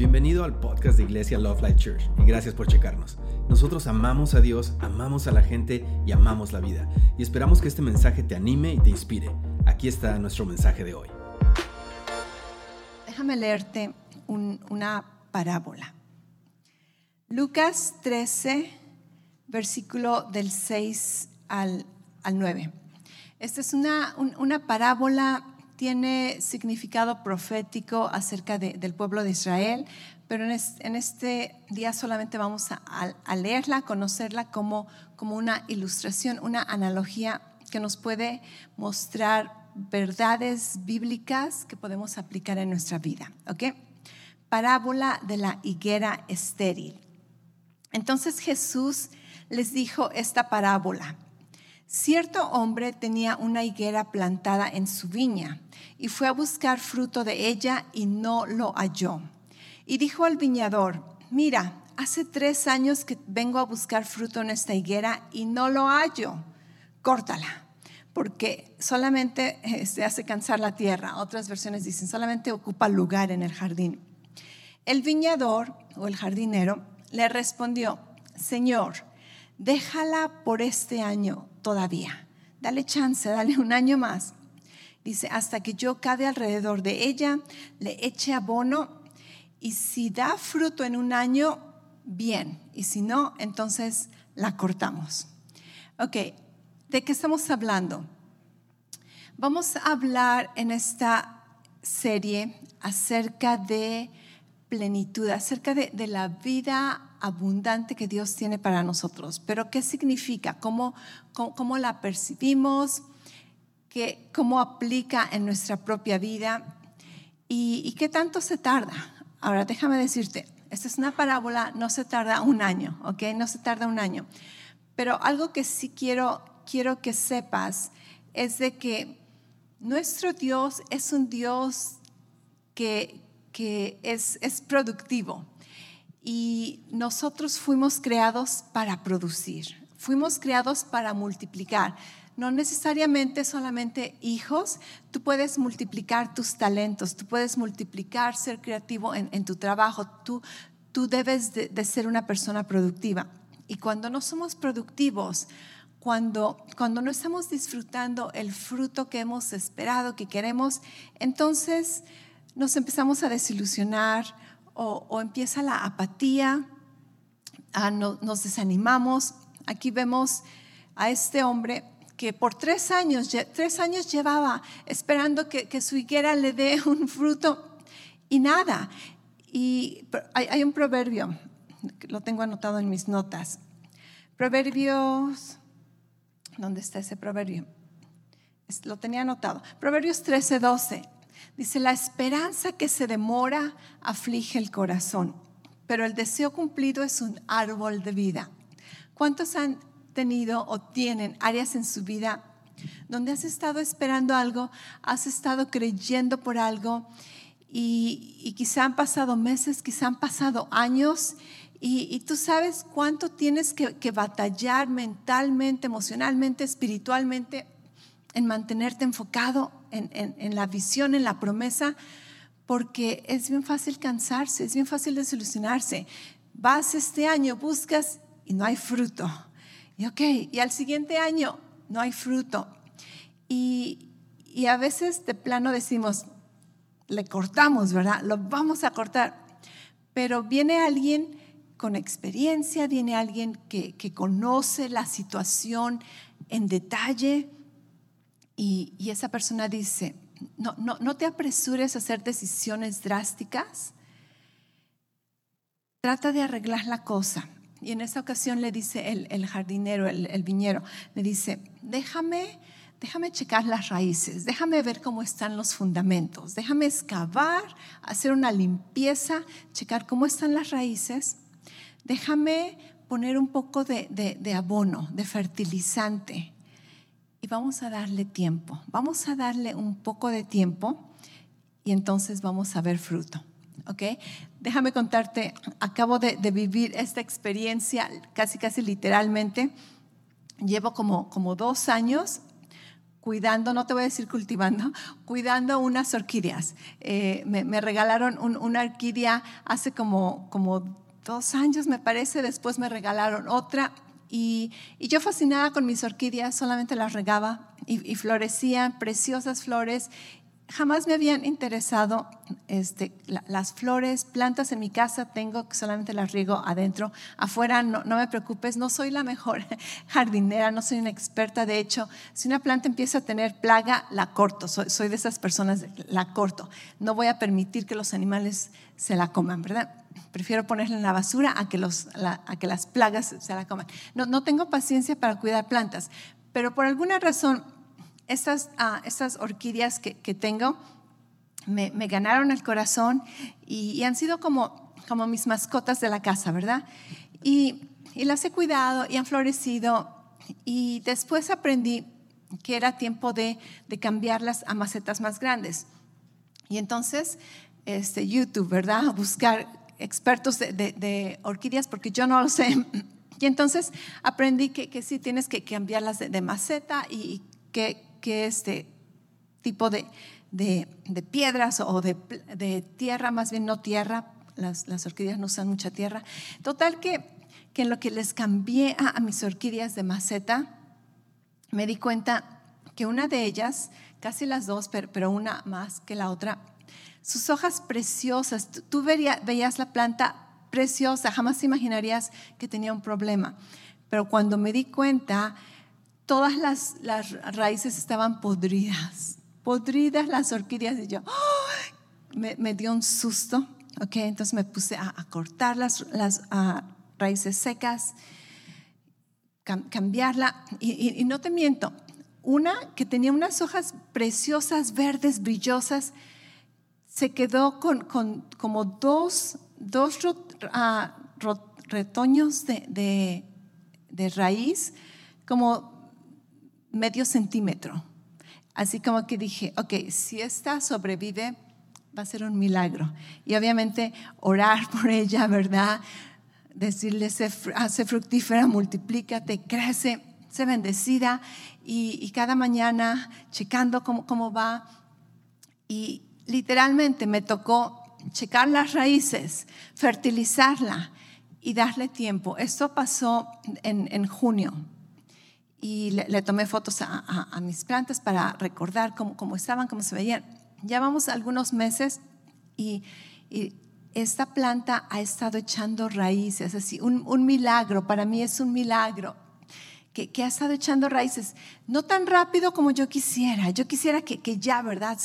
Bienvenido al podcast de Iglesia Love Life Church y gracias por checarnos. Nosotros amamos a Dios, amamos a la gente y amamos la vida. Y esperamos que este mensaje te anime y te inspire. Aquí está nuestro mensaje de hoy. Déjame leerte una parábola. Lucas 13, versículo del 6 al, 9. Esta es una, una parábola tiene significado profético acerca del pueblo de Israel, pero en, este día solamente vamos a, leerla, conocerla como, como una ilustración, una analogía que nos puede mostrar verdades bíblicas que podemos aplicar en nuestra vida. ¿ok? Parábola de la higuera estéril. Entonces Jesús les dijo esta parábola. Cierto hombre tenía una higuera plantada en su viña y fue a buscar fruto de ella y no lo halló. Y dijo al viñador, mira, hace tres años que vengo a buscar fruto en esta higuera y no lo hallo. Córtala, porque solamente eh, se hace cansar la tierra. Otras versiones dicen, solamente ocupa lugar en el jardín. El viñador o el jardinero le respondió, Señor, déjala por este año todavía. Dale chance, dale un año más. Dice, hasta que yo cabe alrededor de ella, le eche abono y si da fruto en un año, bien. Y si no, entonces la cortamos. Ok, ¿de qué estamos hablando? Vamos a hablar en esta serie acerca de plenitud, acerca de, de la vida abundante que Dios tiene para nosotros. Pero ¿qué significa? ¿Cómo, cómo, la percibimos? ¿Qué, ¿Cómo aplica en nuestra propia vida? ¿Y, qué tanto se tarda? Ahora, déjame decirte, esta es una parábola, no se tarda un año, ¿ok? No se tarda un año. Pero algo que sí quiero, quiero que sepas es de que nuestro Dios es un Dios que, que es, es productivo y nosotros fuimos creados para producir, fuimos creados para multiplicar. No necesariamente solamente hijos, tú puedes multiplicar tus talentos, tú puedes multiplicar, ser creativo en, tu trabajo, tú, tú debes de, de, ser una persona productiva. Y cuando no somos productivos, cuando, cuando no estamos disfrutando el fruto que hemos esperado, que queremos, entonces nos empezamos a desilusionar o, empieza la apatía, ah, nos desanimamos. Aquí vemos a este hombre que por tres años, tres años llevaba esperando que, su higuera le dé un fruto y nada. Y hay, un proverbio, lo tengo anotado en mis notas. Proverbios, ¿dónde está ese proverbio? Lo tenía anotado. Proverbios 13, 12. Dice, la esperanza que se demora aflige el corazón, pero el deseo cumplido es un árbol de vida. ¿Cuántos han tenido o tienen áreas en su vida donde has estado esperando algo, has estado creyendo por algo y, quizá han pasado meses, quizá han pasado años y, tú sabes cuánto tienes que, batallar mentalmente, emocionalmente, espiritualmente en mantenerte enfocado en, la visión, en la promesa, porque es bien fácil cansarse, es bien fácil desilusionarse. Vas este año, buscas y no hay fruto. Y ok, y al siguiente año no hay fruto. Y, y a veces de plano decimos, le cortamos, ¿verdad? Lo vamos a cortar. Pero viene alguien con experiencia, viene alguien que, que conoce la situación en detalle y, esa persona dice, no, no, no te apresures a hacer decisiones drásticas, trata de arreglar la cosa. Y en esa ocasión le dice el, jardinero, el, viñero, le dice, déjame, déjame checar las raíces, déjame ver cómo están los fundamentos, déjame excavar, hacer una limpieza, checar cómo están las raíces, déjame poner un poco de, abono, de fertilizante, vamos a darle tiempo, vamos a darle un poco de tiempo y entonces vamos a ver fruto. ¿Ok? Déjame contarte, acabo de, vivir esta experiencia casi, casi literalmente. Llevo como, como dos años cuidando, no te voy a decir cultivando, cuidando unas orquídeas. Eh, me, regalaron una orquídea hace como, como dos años, me parece, después me regalaron otra y, yo fascinada con mis orquídeas, solamente las regaba y, florecían preciosas flores jamás me habían interesado este, las flores, plantas en mi casa tengo solamente las riego adentro. Afuera no, me preocupes, no soy la mejor jardinera, no soy una experta. De hecho, si una planta empieza a tener plaga, la corto. Soy, de esas personas, la corto. No voy a permitir que los animales se la coman, ¿verdad? Prefiero ponerla en la basura a que, los, a que las plagas se la coman. No, no tengo paciencia para cuidar plantas, pero por alguna razón estas, ah, estas orquídeas que, tengo me, ganaron el corazón y, han sido como, como mis mascotas de la casa, ¿verdad? Y, las he cuidado y han florecido y después aprendí que era tiempo de, cambiarlas a macetas más grandes. Y entonces, este, YouTube, ¿verdad? Buscar expertos de, orquídeas porque yo no lo sé. Y entonces aprendí que, sí tienes que cambiarlas de, maceta y que, que este tipo de, piedras o de, tierra, más bien no tierra, las, orquídeas no usan mucha tierra. Total que, que en lo que les cambié a, mis orquídeas de maceta, me di cuenta que una de ellas, casi las dos, pero, una más que la otra, sus hojas preciosas, tú, veías la planta preciosa, jamás imaginarías que tenía un problema. Pero cuando me di cuenta, todas las, raíces estaban podridas, podridas las orquídeas y yo me, dio un susto, ok, entonces me puse a, cortar las, las raíces secas, cambiarla. Y, no te miento, una que tenía unas hojas preciosas, verdes, brillosas, se quedó con, como dos, dos retoños de, de raíz, como medio centímetro. Así como que dije, ok, si esta sobrevive, va a ser un milagro. Y obviamente orar por ella, ¿verdad? Decirle, hace fructífera, multiplícate, crece, sé bendecida. Y, cada mañana checando cómo, cómo va. Literalmente me tocó checar las raíces, fertilizarla y darle tiempo. Esto pasó en, en junio y le, tomé fotos a, mis plantas para recordar cómo, estaban, cómo se veían. Ya vamos algunos meses y, esta planta ha estado echando raíces, así, un, milagro, para mí es un milagro. Que, ha estado echando raíces, no tan rápido como yo quisiera. Yo quisiera que, ya, ¿verdad?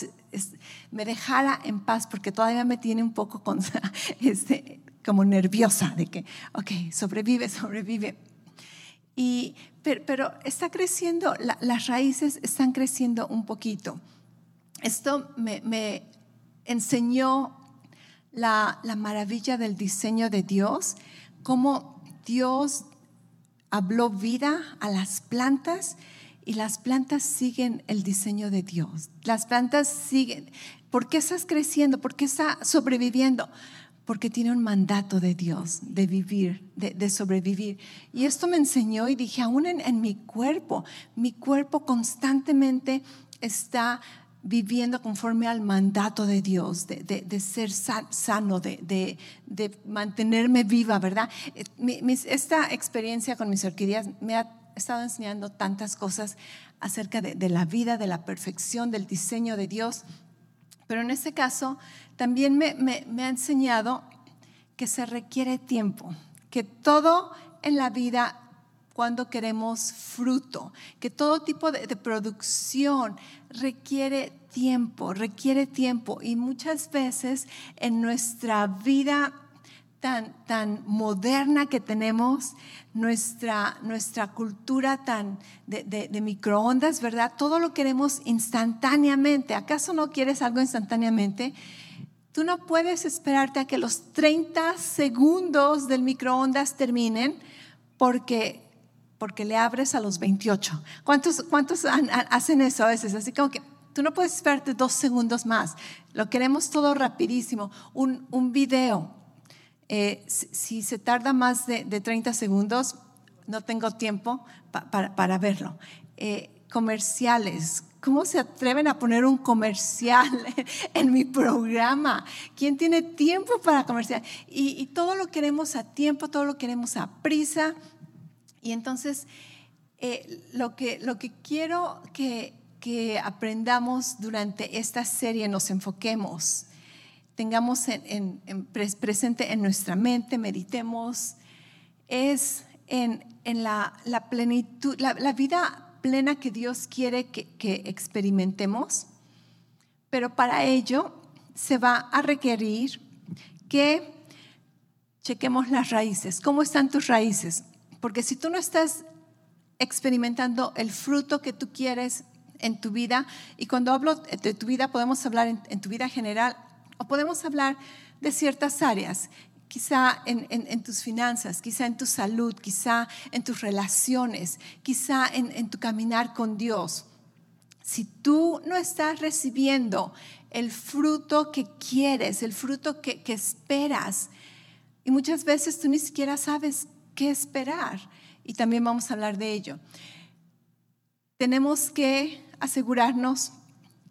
me dejara en paz porque todavía me tiene un poco con, este, como nerviosa de que, ok, sobrevive, sobrevive. Y, pero, está creciendo, las raíces están creciendo un poquito. Esto me, enseñó la, maravilla del diseño de Dios, cómo Dios habló vida a las plantas y las plantas siguen el diseño de Dios. Las plantas siguen. ¿Por qué estás creciendo? ¿Por qué está sobreviviendo? porque tiene un mandato de Dios de vivir, de, sobrevivir. Y esto me enseñó y dije, aún en, mi cuerpo, mi cuerpo constantemente está viviendo conforme al mandato de Dios, de, ser sano, de, mantenerme viva, ¿verdad? esta experiencia con mis orquídeas me ha estado enseñando tantas cosas acerca de, la vida, de la perfección, del diseño de Dios. Pero en este caso también me, ha enseñado que se requiere tiempo, que todo en la vida cuando queremos fruto, que todo tipo de, producción requiere tiempo, requiere tiempo y muchas veces en nuestra vida tan, tan moderna que tenemos, nuestra, nuestra cultura tan de, de, microondas, ¿verdad? Todo lo queremos instantáneamente. ¿Acaso no quieres algo instantáneamente? Tú no puedes esperarte a que los 30 segundos del microondas terminen porque, porque le abres a los 28. ¿Cuántos, cuántos hacen eso a veces? Así como que tú no puedes esperarte dos segundos más. Lo queremos todo rapidísimo. Un, un video, eh, si, se tarda más de, de, 30 segundos, no tengo tiempo para verlo. Eh, comerciales, ¿Cómo se atreven a poner un comercial en mi programa? ¿Quién tiene tiempo para comercial? Y, todo lo queremos a tiempo, todo lo queremos a prisa. Y entonces, eh, lo, que, lo que quiero que, que aprendamos durante esta serie, nos enfoquemos, tengamos en, presente en nuestra mente, meditemos, es en, la, plenitud, la, vida plena que Dios quiere que, que experimentemos, pero para ello se va a requerir que chequemos las raíces. ¿Cómo están tus raíces? Porque si tú no estás experimentando el fruto que tú quieres en tu vida, y cuando hablo de tu vida podemos hablar en, tu vida general o podemos hablar de ciertas áreas, quizá en, tus finanzas, quizá en tu salud, quizá en tus relaciones, quizá en, tu caminar con Dios. Si tú no estás recibiendo el fruto que quieres, el fruto que, que esperas, y muchas veces tú ni siquiera sabes qué esperar, y también vamos a hablar de ello. Tenemos que asegurarnos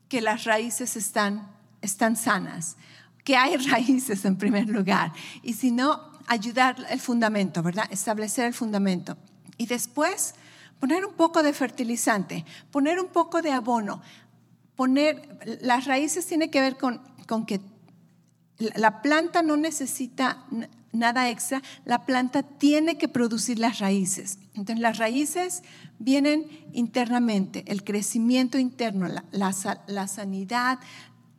que las raíces están, están sanas, que hay raíces en primer lugar. Y si no, ayudar el fundamento, ¿verdad? Establecer el fundamento. Y después poner un poco de fertilizante, poner un poco de abono, poner, las raíces tiene que ver con, con que la planta no necesita nada extra, la planta tiene que producir las raíces. Entonces las raíces vienen internamente, el crecimiento interno, la, sanidad,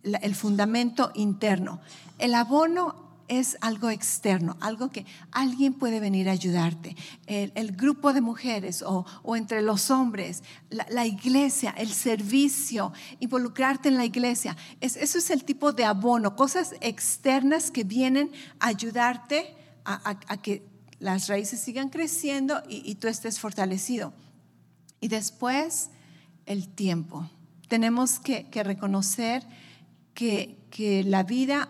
el fundamento interno. El abono es algo externo, algo que alguien puede venir a ayudarte. El, grupo de mujeres o, entre los hombres, la, iglesia, el servicio, involucrarte en la iglesia. eso es el tipo de abono, cosas externas que vienen a ayudarte a, que las raíces sigan creciendo y, tú estés fortalecido. Y después, el tiempo. Tenemos que, reconocer que, que la vida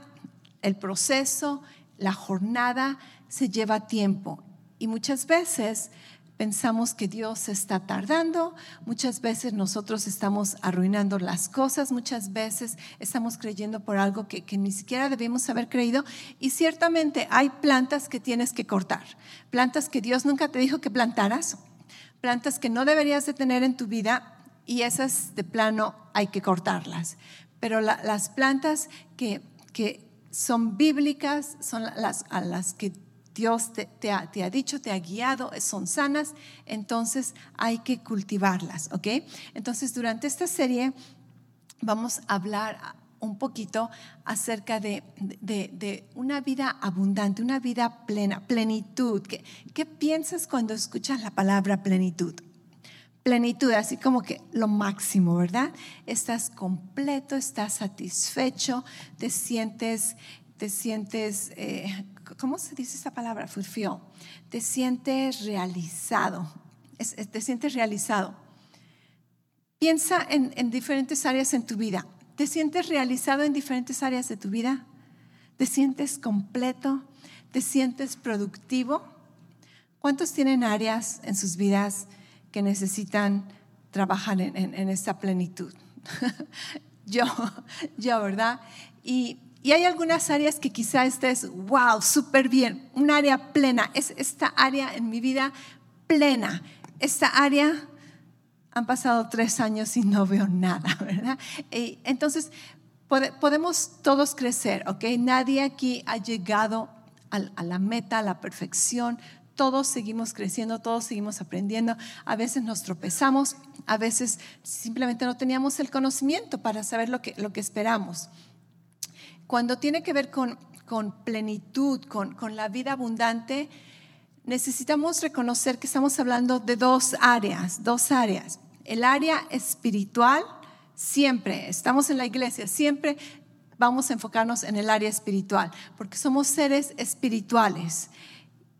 el proceso, la jornada se lleva tiempo y muchas veces pensamos que Dios está tardando, muchas veces nosotros estamos arruinando las cosas, muchas veces estamos creyendo por algo que, ni siquiera debemos haber creído y ciertamente hay plantas que tienes que cortar, plantas que Dios nunca te dijo que plantaras, plantas que no deberías de tener en tu vida y esas de plano hay que cortarlas. Pero las plantas que, que son bíblicas, son las a las que Dios te, ha, dicho, te ha guiado, son sanas, entonces hay que cultivarlas, ¿ok? Entonces durante esta serie vamos a hablar un poquito acerca de, una vida abundante, una vida plena, plenitud. ¿Qué piensas cuando escuchas la palabra plenitud? Plenitud, así como que lo máximo, ¿verdad? Estás completo, estás satisfecho, te sientes, te sientes, eh, ¿cómo se dice esa palabra? Fulfill. Te sientes realizado, te sientes realizado. Piensa en, en diferentes áreas en tu vida. ¿Te sientes realizado en diferentes áreas de tu vida? ¿Te sientes completo? ¿Te sientes productivo? ¿Cuántos tienen áreas en sus vidas? Que necesitan trabajar en, esta plenitud. yo, yo, ¿verdad? Y, hay algunas áreas que quizá estés, wow, súper bien, un área plena, es esta área en mi vida plena, esta área han pasado tres años y no veo nada, ¿verdad? Y entonces, podemos todos crecer, ¿ok? Nadie aquí ha llegado a la meta, a la perfección todos seguimos creciendo, todos seguimos aprendiendo. A veces nos tropezamos, a veces simplemente no teníamos el conocimiento para saber lo que, lo que esperamos. Cuando tiene que ver con, con plenitud, con, con la vida abundante, necesitamos reconocer que estamos hablando de dos áreas, dos áreas. El área espiritual, siempre, estamos en la iglesia, siempre vamos a enfocarnos en el área espiritual, porque somos seres espirituales.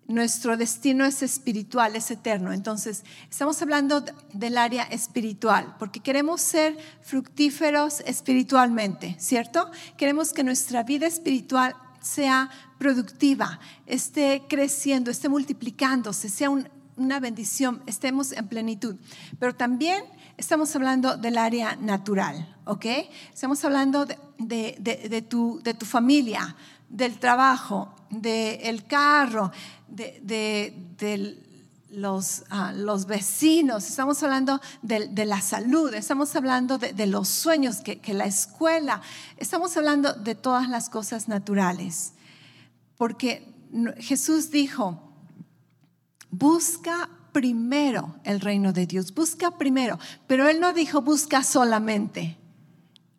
Nuestro destino es espiritual, es eterno. Entonces, estamos hablando del área espiritual, porque queremos ser fructíferos espiritualmente, ¿cierto? Queremos que nuestra vida espiritual sea productiva, esté creciendo, esté multiplicándose, sea un, una bendición, estemos en plenitud. Pero también estamos hablando del área natural, ¿ok? Estamos hablando de, tu, de tu familia, del trabajo, del carro, de, los, ah, los, vecinos, estamos hablando de, la salud, estamos hablando de, los sueños, que, que, la escuela, estamos hablando de todas las cosas naturales. Porque Jesús dijo, busca primero el reino de Dios, busca primero, pero Él no dijo busca solamente.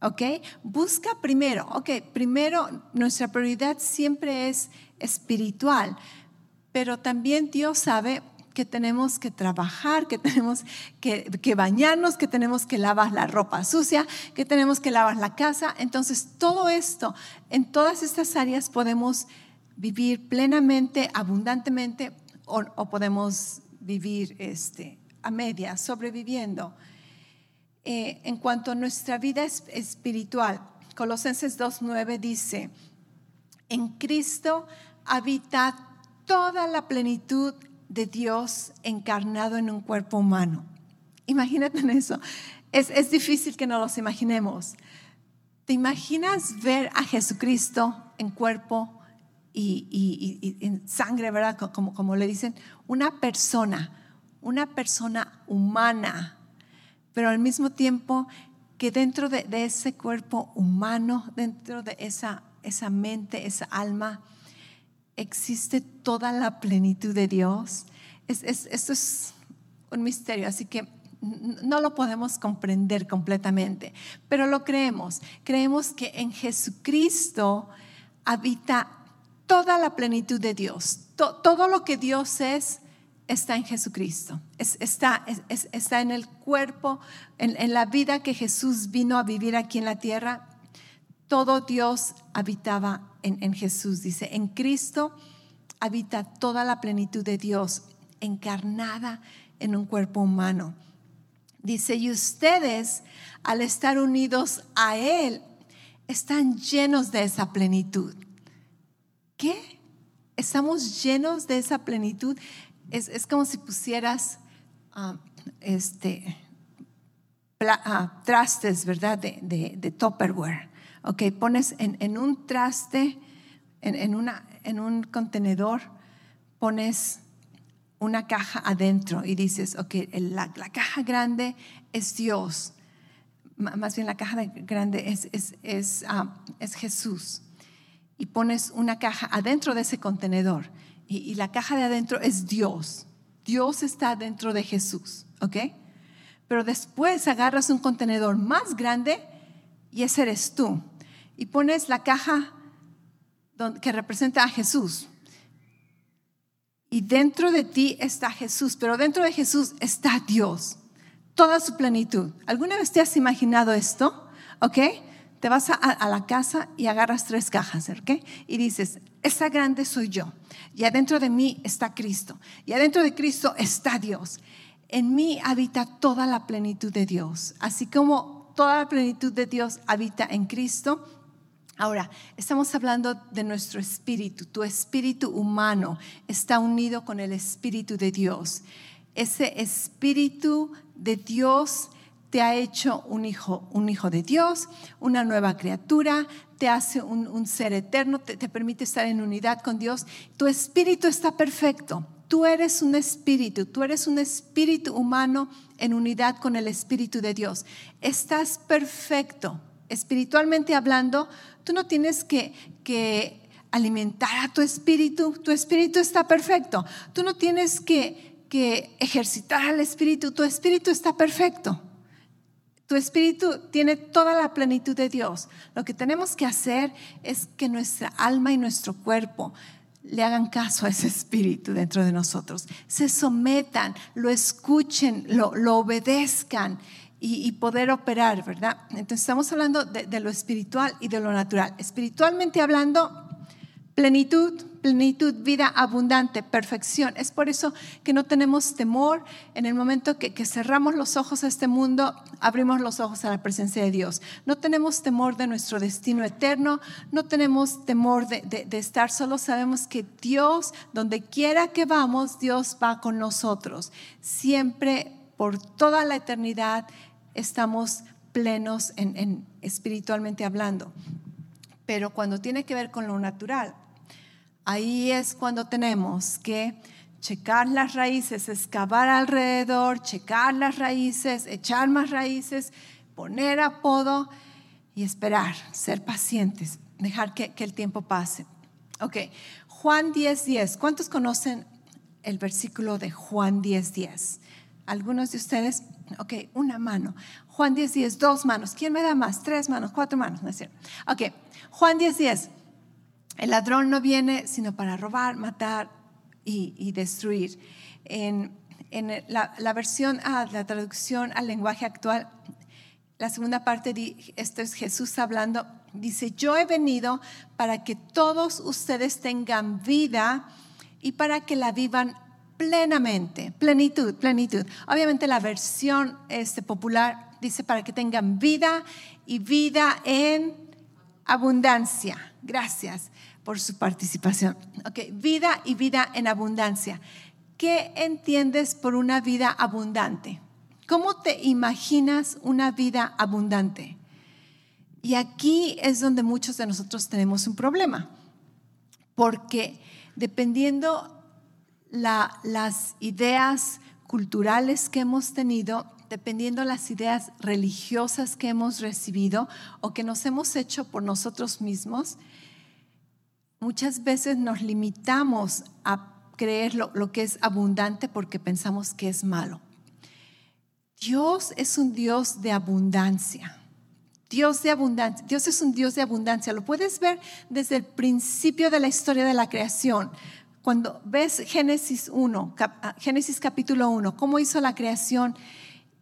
¿Ok? Busca primero. Ok, primero nuestra prioridad siempre es espiritual, pero también Dios sabe que tenemos que trabajar, que tenemos que, bañarnos, que tenemos que lavar la ropa sucia, que tenemos que lavar la casa. Entonces, todo esto, en todas estas áreas podemos vivir plenamente, abundantemente, o, podemos vivir este, a media, sobreviviendo. Eh, en cuanto a nuestra vida espiritual, Colosenses 2.9 dice, en Cristo habita toda la plenitud de Dios encarnado en un cuerpo humano. Imagínate en eso. Es, es difícil que no los imaginemos. ¿Te imaginas ver a Jesucristo en cuerpo y, en sangre, ¿verdad? Como, como le dicen, una persona, una persona humana, pero al mismo tiempo que dentro de, ese cuerpo humano, dentro de esa, esa mente, esa alma, existe toda la plenitud de Dios. Es, esto es un misterio, así que no lo podemos comprender completamente, pero lo creemos. Creemos que en Jesucristo habita toda la plenitud de Dios. todo lo que Dios es está en Jesucristo. está, está, en el cuerpo, en, la vida que Jesús vino a vivir aquí en la tierra. Todo Dios habitaba en, Jesús. Dice, en Cristo habita toda la plenitud de Dios encarnada en un cuerpo humano. Dice, y ustedes al estar unidos a Él, están llenos de esa plenitud. ¿Qué? Estamos llenos de esa plenitud. Es, como si pusieras ah, este, ah, trastes, ¿verdad? De, de, Tupperware. Ok, pones en, un traste, en, un contenedor, pones una caja adentro y dices, ok, la, caja grande es Dios. más bien la caja grande ah, es Jesús y pones una caja adentro de ese contenedor. Y, la caja de adentro es Dios. Dios está dentro de Jesús, ¿ok? Pero después agarras un contenedor más grande y ese eres tú. Y pones la caja que representa a Jesús. Y dentro de ti está Jesús, pero dentro de Jesús está Dios, toda su plenitud. ¿Alguna vez te has imaginado esto? ¿Ok? te vas a, la casa y agarras tres cajas, ¿ok? Y dices, esta grande soy yo. Y adentro de mí está Cristo. Y adentro de Cristo está Dios. En mí habita toda la plenitud de Dios. Así como toda la plenitud de Dios habita en Cristo. Ahora, estamos hablando de nuestro espíritu. Tu espíritu humano está unido con el espíritu de Dios. Ese espíritu de Dios te ha hecho un hijo, un hijo de Dios, una nueva criatura, te hace un, ser eterno, te, te permite estar en unidad con Dios. Tu espíritu está perfecto. Tú eres un espíritu, tú eres un espíritu humano en unidad con el espíritu de Dios. Estás perfecto. Espiritualmente hablando, tú no tienes que, que alimentar a tu espíritu, tu espíritu está perfecto. Tú no tienes que, que ejercitar al espíritu, tu espíritu está perfecto. Tu espíritu tiene toda la plenitud de Dios. Lo que tenemos que hacer es que nuestra alma y nuestro cuerpo le hagan caso a ese espíritu dentro de nosotros, se sometan, lo escuchen, lo, obedezcan y, poder operar, ¿verdad? Entonces estamos hablando de, lo espiritual y de lo natural. Espiritualmente hablando, plenitud, plenitud, vida abundante, perfección. Es por eso que no tenemos temor en el momento que, cerramos los ojos a este mundo, abrimos los ojos a la presencia de Dios. No tenemos temor de nuestro destino eterno, no tenemos temor de, de estar solos, sabemos que Dios, donde quiera que vamos, Dios va con nosotros. Siempre, por toda la eternidad, estamos plenos en, espiritualmente hablando. Pero cuando tiene que ver con lo natural, ahí es cuando tenemos que checar las raíces, excavar alrededor, checar las raíces, echar más raíces, poner apodo y esperar, ser pacientes, dejar que, el tiempo pase. Ok, Juan 10:10. 10. ¿Cuántos conocen el versículo de Juan 10:10? 10? ¿Algunos de ustedes? Ok, una mano. Juan 10, 10, dos manos. ¿Quién me da más? Tres manos, cuatro manos. No es cierto. Ok, Juan 10, 10. El ladrón no viene sino para robar, matar y, destruir. En, la, versión, ah, la traducción al lenguaje actual, la segunda parte, esto es Jesús hablando, dice, yo he venido para que todos ustedes tengan vida y para que la vivan plenamente, plenitud, plenitud. Obviamente la versión este, popular dice para que tengan vida y vida en abundancia. Gracias por su participación. Ok, vida y vida en abundancia. ¿Qué entiendes por una vida abundante? ¿Cómo te imaginas una vida abundante? Y aquí es donde muchos de nosotros tenemos un problema, porque dependiendo las ideas culturales que hemos tenido, dependiendo las ideas religiosas que hemos recibido o que nos hemos hecho por nosotros mismos, muchas veces nos limitamos a creer lo, lo, que es abundante porque pensamos que es malo. Dios es un Dios de abundancia. Dios de abundancia. Dios es un Dios de abundancia. Lo puedes ver desde el principio de la historia de la creación. Cuando ves Génesis 1, ah, Génesis capítulo 1, cómo hizo la creación,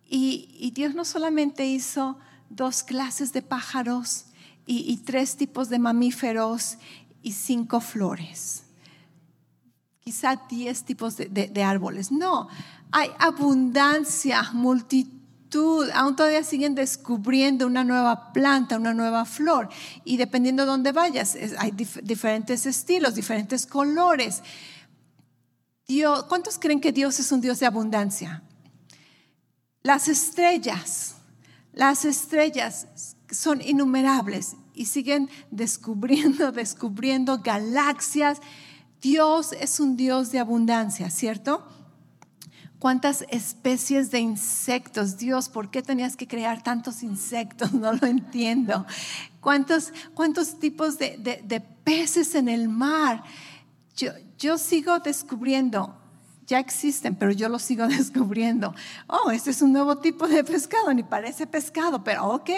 y, Dios no solamente hizo dos clases de pájaros y, tres tipos de mamíferos y cinco flores, quizá diez tipos de, de árboles, no, hay abundancia, multitud aún todavía siguen descubriendo una nueva planta, una nueva flor. Y dependiendo de dónde vayas, hay diferentes estilos, diferentes colores. Dios, ¿Cuántos creen que Dios es un Dios de abundancia? Las estrellas, las estrellas son innumerables y siguen descubriendo, descubriendo galaxias. Dios es un Dios de abundancia, ¿cierto? Cuántas especies de insectos. Dios, ¿por qué tenías que crear tantos insectos? No lo entiendo. ¿Cuántos, cuántos tipos de, peces en el mar? Yo, yo sigo descubriendo ya existen, pero yo los sigo descubriendo. Oh, este es un nuevo tipo de pescado, ni parece pescado, pero ok.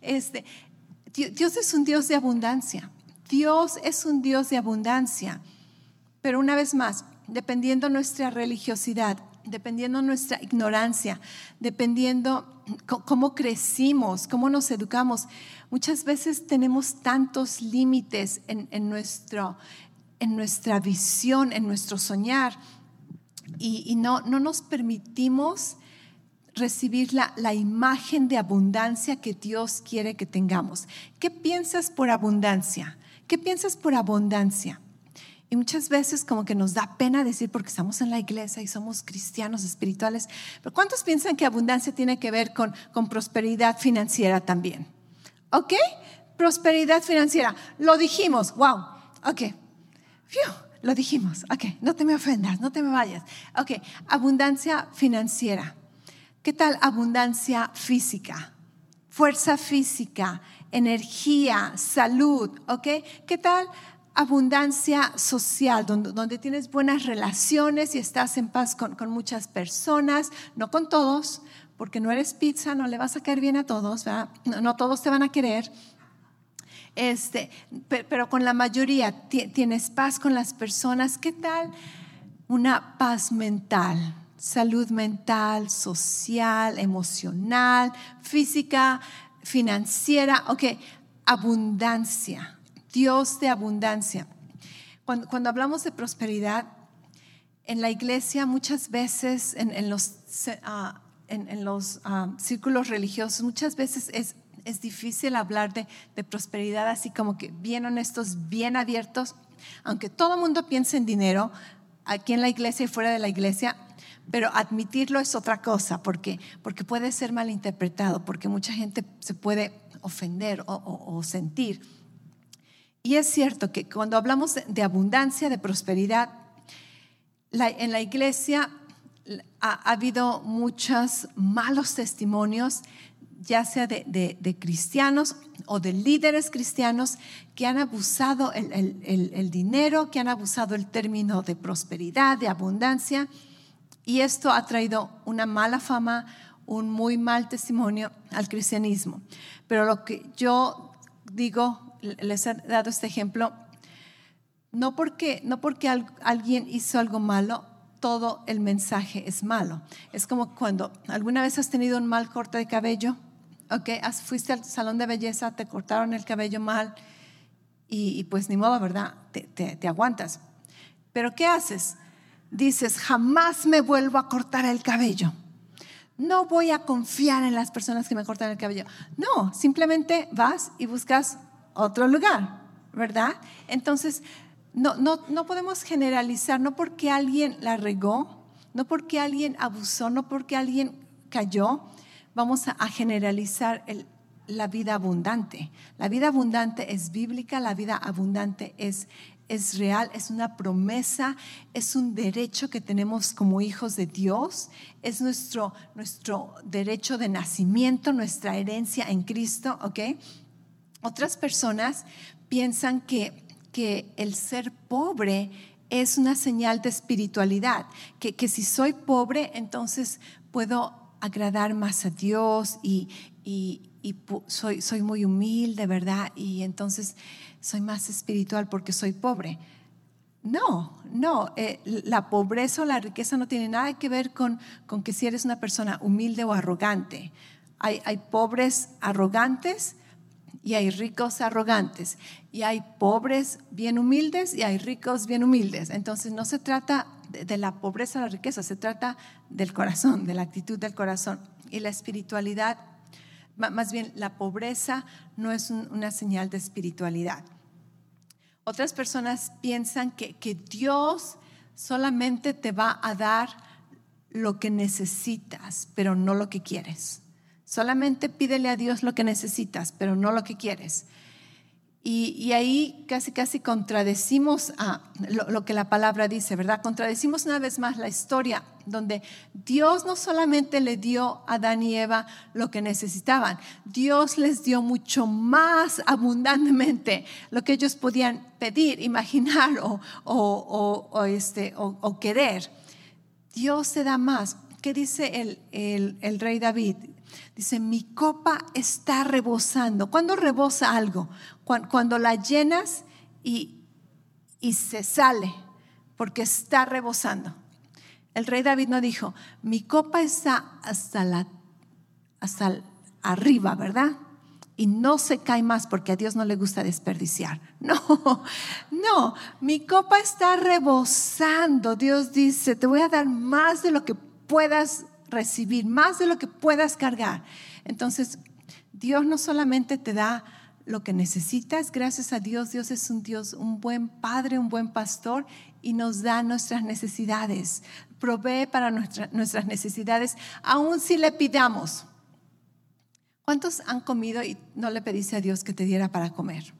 Este, Dios es un Dios de abundancia. Dios es un Dios de abundancia. Pero una vez más, dependiendo nuestra religiosidad, dependiendo nuestra ignorancia, dependiendo cómo crecimos, cómo nos educamos. Muchas veces tenemos tantos límites en, nuestro, en nuestra visión, en nuestro soñar, y, no, no nos permitimos recibir la, la, imagen de abundancia que Dios quiere que tengamos. ¿Qué piensas por abundancia? ¿Qué piensas por abundancia? Y muchas veces como que nos da pena decir porque estamos en la iglesia y somos cristianos espirituales, pero ¿cuántos piensan que abundancia tiene que ver con, con prosperidad financiera también? ¿Ok? Prosperidad financiera. Lo dijimos, wow. Ok. lo dijimos. Ok, no te me ofendas, no te me vayas. Ok, abundancia financiera. ¿Qué tal abundancia física? Fuerza física, energía, salud, ¿ok? ¿Qué tal abundancia social, donde, tienes buenas relaciones y estás en paz con, muchas personas, no con todos, porque no eres pizza, no le vas a caer bien a todos, No, todos te van a querer. Este, pero, con la mayoría tienes paz con las personas. ¿Qué tal una paz mental? Salud mental, social, emocional, física, financiera. Ok, abundancia Dios de abundancia. cuando, hablamos de prosperidad, en la iglesia muchas veces, en, los, ah, ah, círculos religiosos, muchas veces es, difícil hablar de, prosperidad así como que bien honestos, bien abiertos. Aunque todo el mundo piense en dinero, aquí en la iglesia y fuera de la iglesia, pero admitirlo es otra cosa, porque, porque puede ser malinterpretado, porque mucha gente se puede ofender o, sentir. Y es cierto que cuando hablamos de, abundancia, de prosperidad, en la iglesia ha, habido muchos malos testimonios, ya sea de, cristianos o de líderes cristianos que han abusado el, el dinero, que han abusado el término de prosperidad, de abundancia y esto ha traído una mala fama, un muy mal testimonio al cristianismo. Pero lo que yo digo, les he dado este ejemplo, no porque, no porque alguien hizo algo malo, todo el mensaje es malo. Es como cuando alguna vez has tenido un mal corte de cabello, ok, fuiste al salón de belleza, te cortaron el cabello mal y, pues ni modo, ¿verdad? te aguantas. Pero ¿qué haces? dices, jamás me vuelvo a cortar el cabello. No voy a confiar en las personas que me cortan el cabello. No, simplemente vas y buscas otro lugar, ¿verdad? Entonces, no, no, no podemos generalizar, no porque alguien la regó, no porque alguien abusó, no porque alguien cayó, vamos a, generalizar la vida abundante. La vida abundante es bíblica, la vida abundante es es real, es una promesa, es un derecho que tenemos como hijos de Dios, es nuestro, nuestro derecho de nacimiento, nuestra herencia en Cristo, ¿ok? Otras personas piensan que, que el ser pobre es una señal de espiritualidad, que, que si soy pobre, entonces puedo agradar más a Dios y, y, y soy, soy muy humilde, ¿verdad? Y entonces soy más espiritual porque soy pobre. No, no, eh, la pobreza o la riqueza no tiene nada que ver con, con que si eres una persona humilde o arrogante. Hay, hay, pobres arrogantes y hay ricos arrogantes. Y hay pobres bien humildes y hay ricos bien humildes. Entonces no se trata de, la pobreza o la riqueza, se trata del corazón, de la actitud del corazón. Y la espiritualidad más bien, la pobreza no es una señal de espiritualidad. Otras personas piensan que, que Dios solamente te va a dar lo que necesitas, pero no lo que quieres. Solamente pídele a Dios lo que necesitas, pero no lo que quieres. Y, ahí casi, casi contradecimos a lo, que la palabra dice, ¿verdad? Contradecimos una vez más la historia donde Dios no solamente le dio a Adán y Eva lo que necesitaban, Dios les dio mucho más abundantemente lo que ellos podían pedir, imaginar o, este, o querer. Dios te da más. ¿Qué dice el, el rey David? Dice, mi copa está rebosando. ¿Cuándo rebosa algo? Cuando, la llenas y, y se sale, porque está rebosando. El rey David no dijo, mi copa está hasta, la, hasta arriba, ¿verdad? Y no se cae más porque a Dios no le gusta desperdiciar. No, no, mi copa está rebosando. Dios dice, te voy a dar más de lo que puedas recibir, más de lo que puedas cargar. Entonces, Dios no solamente te da lo que necesitas, gracias a Dios, Dios es un Dios, un buen padre, un buen pastor y nos da nuestras necesidades, provee para nuestras necesidades, aun si le pidamos. ¿Cuántos han comido y no le pediste a Dios que te diera para comer?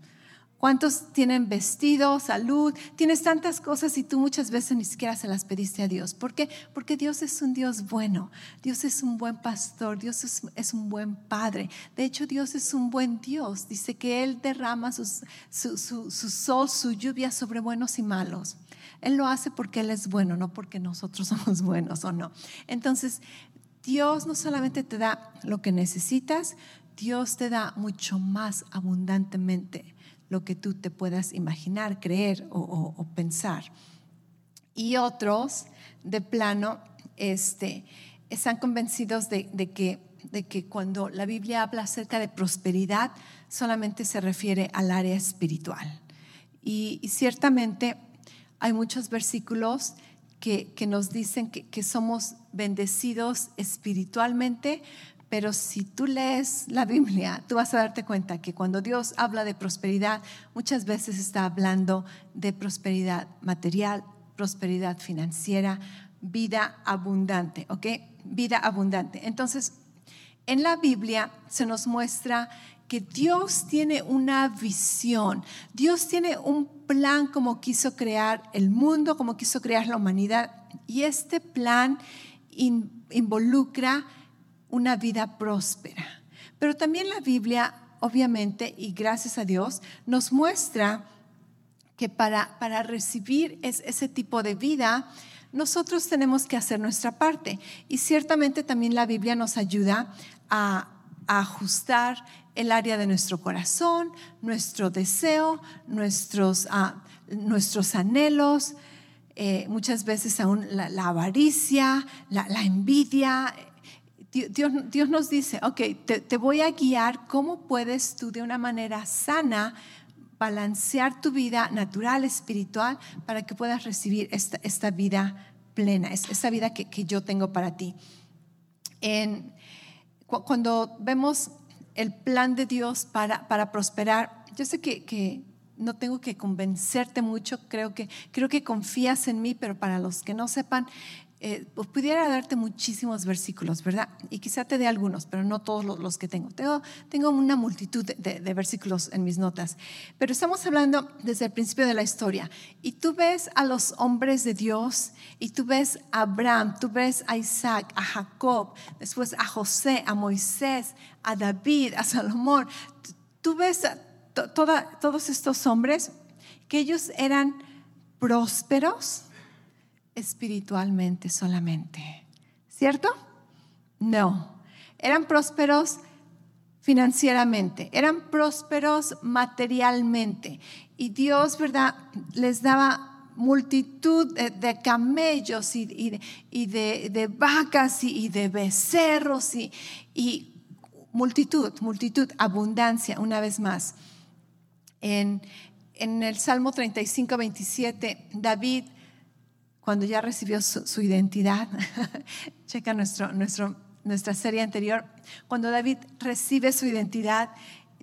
¿Cuántos tienen vestido, salud? Tienes tantas cosas y tú muchas veces ni siquiera se las pediste a Dios. ¿Por qué? Porque Dios es un Dios bueno. Dios es un buen pastor. Dios es, un buen padre. De hecho, Dios es un buen Dios. Dice que Él derrama su, su sol, su lluvia sobre buenos y malos. Él lo hace porque Él es bueno, no porque nosotros somos buenos o no. Entonces, Dios no solamente te da lo que necesitas, Dios te da mucho más abundantemente lo que tú te puedas imaginar, creer o, pensar. Y otros, de plano, este, están convencidos de, que, de que cuando la Biblia habla acerca de prosperidad, solamente se refiere al área espiritual. Y, ciertamente hay muchos versículos que, nos dicen que, que somos bendecidos espiritualmente, pero si tú lees la Biblia, tú vas a darte cuenta que cuando Dios habla de prosperidad, muchas veces está hablando de prosperidad material, prosperidad financiera, vida abundante, ¿ok? Vida abundante. Entonces, en la Biblia se nos muestra que Dios tiene una visión, Dios tiene un plan como quiso crear el mundo, como quiso crear la humanidad, y este plan involucra una vida próspera. Pero también la Biblia, obviamente, y gracias a Dios, nos muestra que para, para recibir ese tipo de vida, nosotros tenemos que hacer nuestra parte. Y ciertamente también la Biblia nos ayuda a, ajustar el área de nuestro corazón, nuestro deseo, nuestros, ah, nuestros anhelos, eh, muchas veces aún la, avaricia, la, envidia. Dios, Dios, nos dice, ok, te, voy a guiar cómo puedes tú de una manera sana balancear tu vida natural, espiritual, para que puedas recibir esta, esta vida plena, esta vida que, que yo tengo para ti. En, cuando vemos el plan de Dios para, para prosperar, yo sé que, que no tengo que convencerte mucho, creo que, creo que confías en mí, pero para los que no sepan, eh, pues pudiera darte muchísimos versículos, ¿verdad? Y quizá te dé algunos, pero no todos los, que tengo. tengo. Una multitud de, de, versículos en mis notas, pero estamos hablando desde el principio de la historia. Y tú ves a los hombres de Dios, y tú ves a Abraham, tú ves a Isaac, a Jacob, después a José, a Moisés, a David, a Salomón. Tú ves a todos estos hombres que ellos eran prósperos espiritualmente solamente. ¿Cierto? No. Eran prósperos financieramente, eran prósperos materialmente. Y Dios, ¿verdad? Les daba multitud de, camellos y, de, vacas y, de becerros y, multitud, multitud, abundancia, una vez más. En, el Salmo 35, 27, David, cuando ya recibió su, identidad, checa nuestro, nuestro, nuestra serie anterior, cuando David recibe su identidad,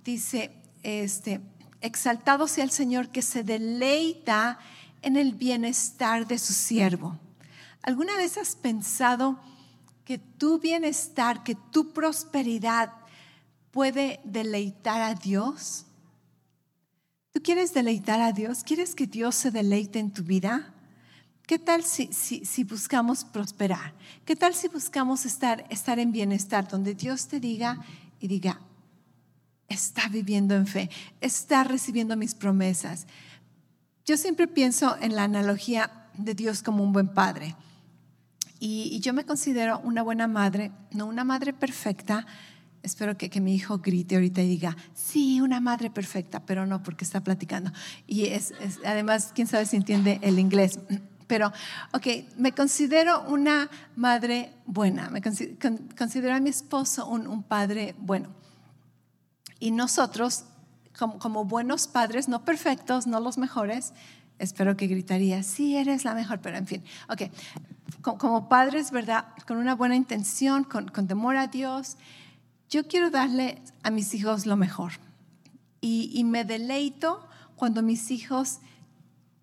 dice, este, exaltado sea el Señor que se deleita en el bienestar de su siervo. ¿Alguna vez has pensado que tu bienestar, que tu prosperidad puede deleitar a Dios? ¿Tú quieres deleitar a Dios? ¿Quieres que Dios se deleite en tu vida? ¿Qué tal si, si, buscamos prosperar? ¿Qué tal si buscamos estar, estar en bienestar, donde Dios te diga y diga, está viviendo en fe, está recibiendo mis promesas? Yo siempre pienso en la analogía de Dios como un buen padre. Y, yo me considero una buena madre, no una madre perfecta, Espero que, mi hijo grite ahorita y diga, sí, una madre perfecta, pero no porque está platicando. Y es, además, quién sabe si entiende el inglés. Pero, ok, me considero una madre buena, me considero, a mi esposo un, padre bueno. Y nosotros, como, como, buenos padres, no perfectos, no los mejores, espero que gritaría, sí, eres la mejor, pero en fin, ok, como, padres, ¿verdad? Con una buena intención, con, con temor a Dios yo quiero darle a mis hijos lo mejor. Y, me deleito cuando mis hijos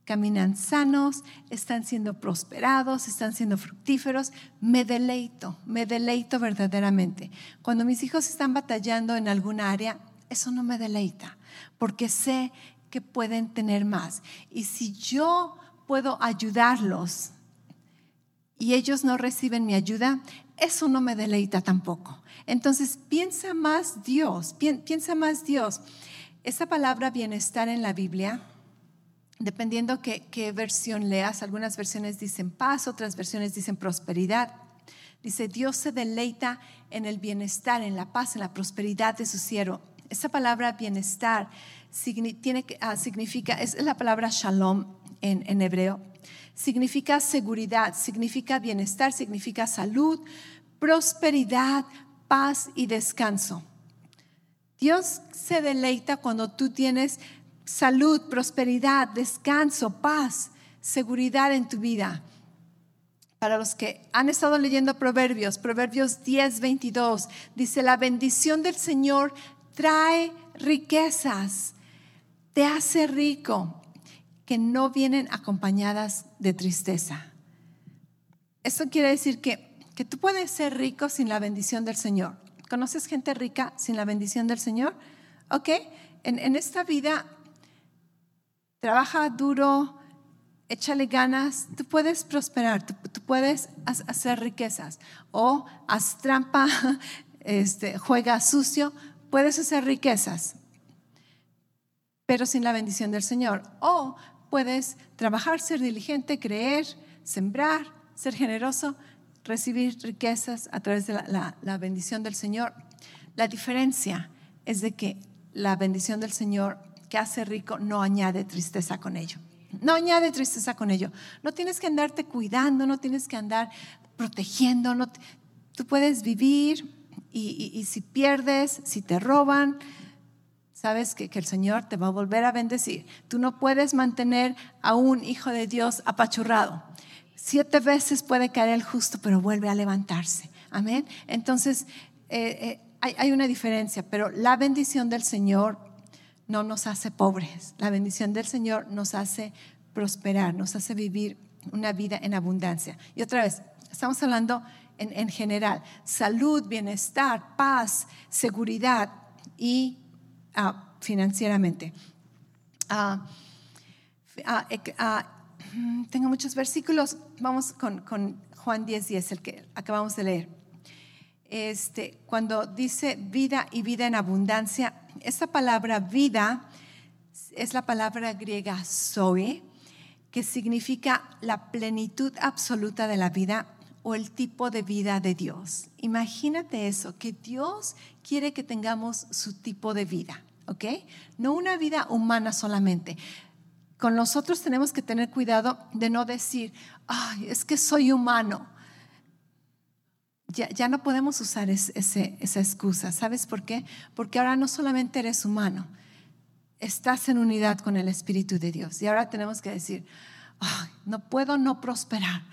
caminan sanos, están siendo prosperados, están siendo fructíferos. Me deleito, me deleito verdaderamente. Cuando mis hijos están batallando en alguna área, eso no me deleita, porque sé que pueden tener más. Y si yo puedo ayudarlos y ellos no reciben mi ayuda, eso no me deleita tampoco. Entonces piensa más Dios, piensa más Dios. Esa palabra bienestar en la Biblia, dependiendo qué, qué versión leas, algunas versiones dicen paz, otras versiones dicen prosperidad. Dice, Dios se deleita en el bienestar, en la paz, en la prosperidad de su siervo. Esa palabra bienestar tiene, uh, significa, es la palabra shalom en hebreo. Significa seguridad, significa bienestar, significa salud, prosperidad, paz y descanso. Dios se deleita cuando tú tienes salud, prosperidad, descanso, paz. seguridad en tu vida. Para los que han estado leyendo Proverbios, Proverbios 10, 22, dice, la bendición del Señor trae riquezas, te hace rico, que no vienen acompañadas de tristeza. Eso quiere decir que, que tú puedes ser rico sin la bendición del Señor. ¿Conoces gente rica sin la bendición del Señor? ¿Ok? En, en esta vida, trabaja duro, échale ganas, tú puedes prosperar, tú, puedes hacer riquezas. O haz trampa, este, juega sucio, puedes hacer riquezas, pero sin la bendición del Señor. O puedes trabajar, ser diligente, creer, sembrar, ser generoso, recibir riquezas a través de la, la bendición del Señor. La diferencia es de que la bendición del Señor que hace rico no añade tristeza con ello. No añade tristeza con ello. No tienes que andarte cuidando, no tienes que andar protegiendo. No, tú puedes vivir y, si pierdes, si te roban, sabes que, el Señor te va a volver a bendecir. Tú no puedes mantener a un hijo de Dios apachurrado. Siete veces puede caer el justo, pero vuelve a levantarse. Amén. Entonces, eh, eh, hay, hay una diferencia, pero la bendición del Señor no nos hace pobres. La bendición del Señor nos hace prosperar, nos hace vivir una vida en abundancia. Y otra vez, estamos hablando en, general, salud, bienestar, paz, seguridad y ah, financieramente. Ah, ah, mm, tengo muchos versículos. Vamos con, Juan 10, 10, el que acabamos de leer. Este, cuando dice vida y vida en abundancia, esta palabra vida es la palabra griega zoe, que significa la plenitud absoluta de la vida o el tipo de vida de Dios. Imagínate eso, que Dios quiere que tengamos su tipo de vida, ¿ok? No una vida humana solamente. Con nosotros tenemos que tener cuidado de no decir, ay, es que soy humano. Ya, no podemos usar esa excusa. ¿Sabes por qué? Porque ahora no solamente eres humano, estás en unidad con el Espíritu de Dios. Y ahora tenemos que decir, no puedo no prosperar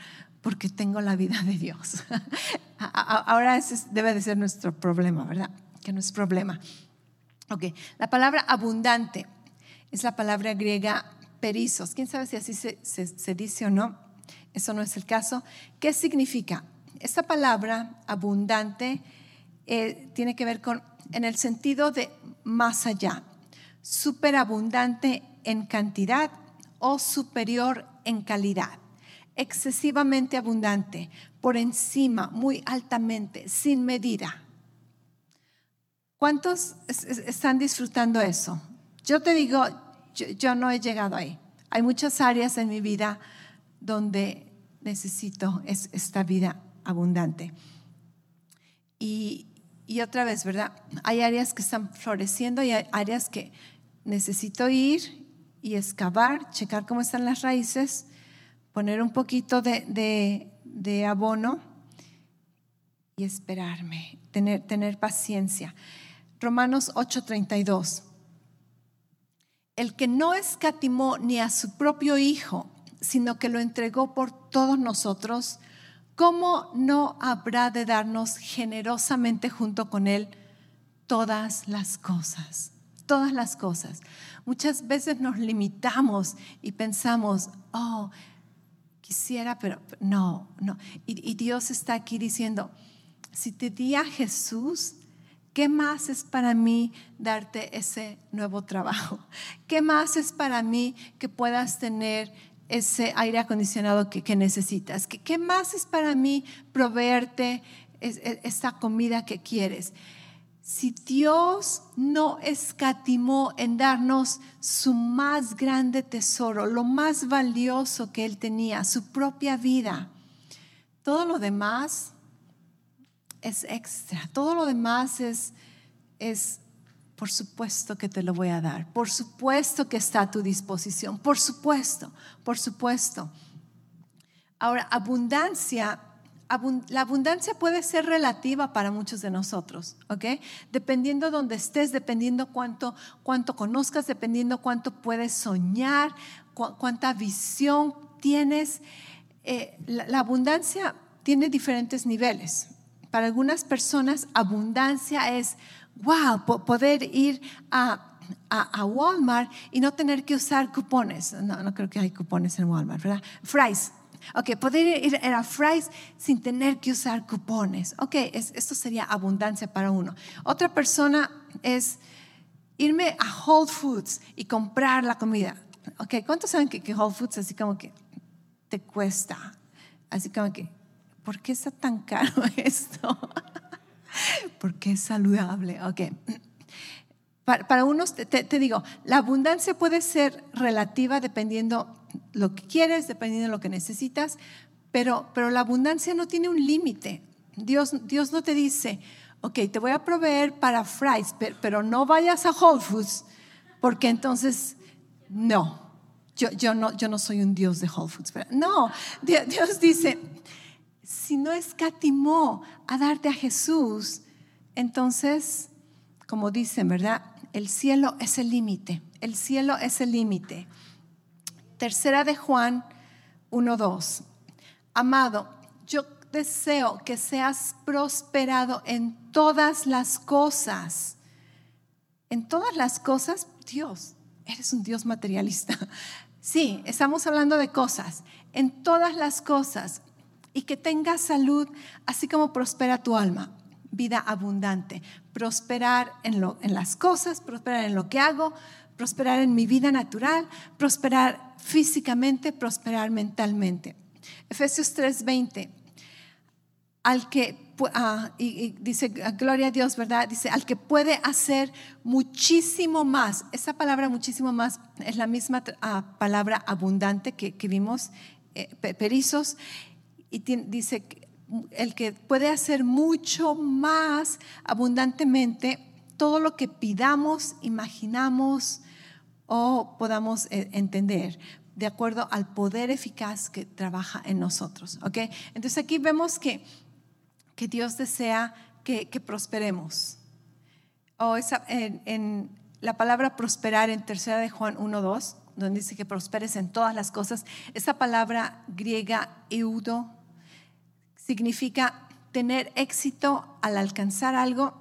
porque tengo la vida de Dios. ahora ese debe de ser nuestro problema, ¿verdad? Que no es problema. Ok, la palabra abundante es la palabra griega perizos. ¿Quién sabe si así se dice o no? Eso no es el caso. ¿Qué significa? Esta palabra abundante eh, tiene que ver con, en el sentido de más allá, superabundante en cantidad o superior en calidad, excesivamente abundante, por encima, muy altamente, sin medida. ¿Cuántos están disfrutando eso? Yo te digo, yo no he llegado ahí. Hay muchas áreas en mi vida donde necesito esta vida abundante. Y, otra vez, ¿verdad? Hay áreas que están floreciendo y hay áreas que necesito ir y excavar, checar cómo están las raíces, poner un poquito de, de, abono y esperarme, tener, tener paciencia. Romanos 8:32. El que no escatimó ni a su propio Hijo, sino que lo entregó por todos nosotros, ¿cómo no habrá de darnos generosamente junto con Él todas las cosas? Todas las cosas. Muchas veces nos limitamos y pensamos, oh, quisiera, pero no, no. Y, Dios está aquí diciendo, si te di a Jesús, ¿Qué más es para mí darte ese nuevo trabajo? ¿Qué más es para mí que puedas tener ese aire acondicionado que, necesitas? ¿Qué, ¿Qué, más es para mí proveerte esa comida que quieres? Si Dios no escatimó en darnos su más grande tesoro, lo más valioso que Él tenía, su propia vida, todo lo demás es extra, todo lo demás es, es por supuesto que te lo voy a dar. Por supuesto que está a tu disposición. Por supuesto, por supuesto. Ahora, abundancia, la abundancia puede ser relativa para muchos de nosotros, ¿ok? Dependiendo dónde estés, dependiendo cuánto, cuánto conozcas, dependiendo cuánto puedes soñar, cuánta visión tienes, eh, la, la abundancia tiene diferentes niveles. Para algunas personas, abundancia es, wow, po- poder ir a, a- a Walmart y no tener que usar cupones. No, no creo que hay cupones en Walmart, ¿verdad? Fries. Ok, poder ir a Fries sin tener que usar cupones. Ok, es- esto sería abundancia para uno. Otra persona es irme a Whole Foods y comprar la comida. Ok, ¿cuántos saben que, que Whole Foods así como que te cuesta? Así como que, ¿por qué está tan caro esto? Porque es saludable. Ok. Para, para unos, te, te digo, la abundancia puede ser relativa dependiendo lo que quieres, dependiendo de lo que necesitas, pero, pero la abundancia no tiene un límite. Dios, Dios no te dice, ok, te voy a proveer para fries, pero, pero no vayas a Whole Foods, porque entonces, no, yo, yo, no, yo no soy un Dios de Whole Foods. pero- No, Dios, dice, si no escatimó a darte a Jesús, entonces, como dicen, ¿verdad? El cielo es el límite, el cielo es el límite. Tercera de Juan 1.2. Amado, yo deseo que seas prosperado en todas las cosas. En todas las cosas, Dios, eres un Dios materialista. Sí, estamos hablando de cosas. En todas las cosas. Y que tengas salud, así como prospera tu alma. Vida abundante. Prosperar en, lo, en las cosas, prosperar en lo que hago, prosperar en mi vida natural, prosperar físicamente, prosperar mentalmente. Efesios 3:20 al que, ah, y, dice, gloria a Dios, ¿verdad? Dice, al que puede hacer muchísimo más. Esa palabra muchísimo más es la misma ah, palabra abundante que, vimos, eh, pe- perizos, y dice, el que puede hacer mucho más abundantemente todo lo que pidamos, imaginamos o podamos eh, entender de acuerdo al poder eficaz que trabaja en nosotros. ¿ok? Entonces aquí vemos que, que Dios desea que, que prosperemos. O esa- en, en la palabra prosperar en tercera de Juan 1.2, donde dice que prosperes en todas las cosas, esa palabra griega eudo significa tener éxito al alcanzar algo